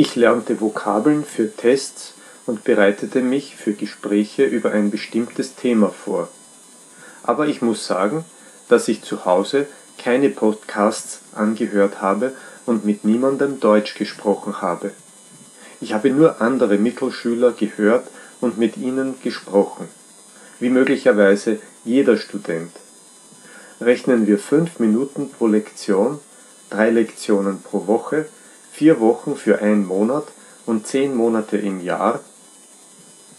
Ich lernte Vokabeln für Tests und bereitete mich für Gespräche über ein bestimmtes Thema vor. Aber ich muss sagen, dass ich zu Hause keine Podcasts angehört habe und mit niemandem Deutsch gesprochen habe. Ich habe nur andere Mittelschüler gehört und mit ihnen gesprochen, wie möglicherweise jeder Student. Rechnen wir fünf Minuten pro Lektion, drei Lektionen pro Woche, vier Wochen für einen Monat und zehn Monate im Jahr,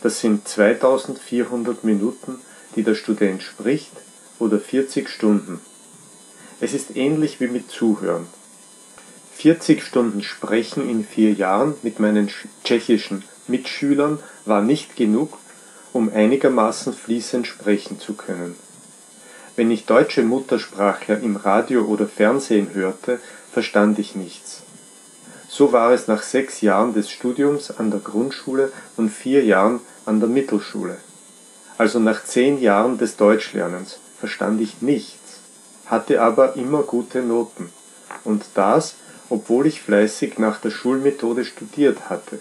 das sind 2400 Minuten, die der Student spricht, oder 40 Stunden. Es ist ähnlich wie mit Zuhören. 40 Stunden Sprechen in vier Jahren mit meinen tschechischen Mitschülern war nicht genug, um einigermaßen fließend sprechen zu können. Wenn ich deutsche Muttersprachler im Radio oder Fernsehen hörte, verstand ich nichts. So war es nach sechs Jahren des Studiums an der Grundschule und vier Jahren an der Mittelschule. Also nach zehn Jahren des Deutschlernens verstand ich nichts, hatte aber immer gute Noten. Und das, obwohl ich fleißig nach der Schulmethode studiert hatte.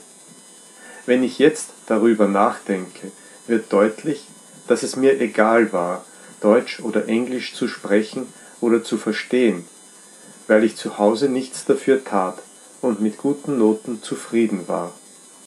Wenn ich jetzt darüber nachdenke, wird deutlich, dass es mir egal war, Deutsch oder Englisch zu sprechen oder zu verstehen, weil ich zu Hause nichts dafür tat und mit guten Noten zufrieden war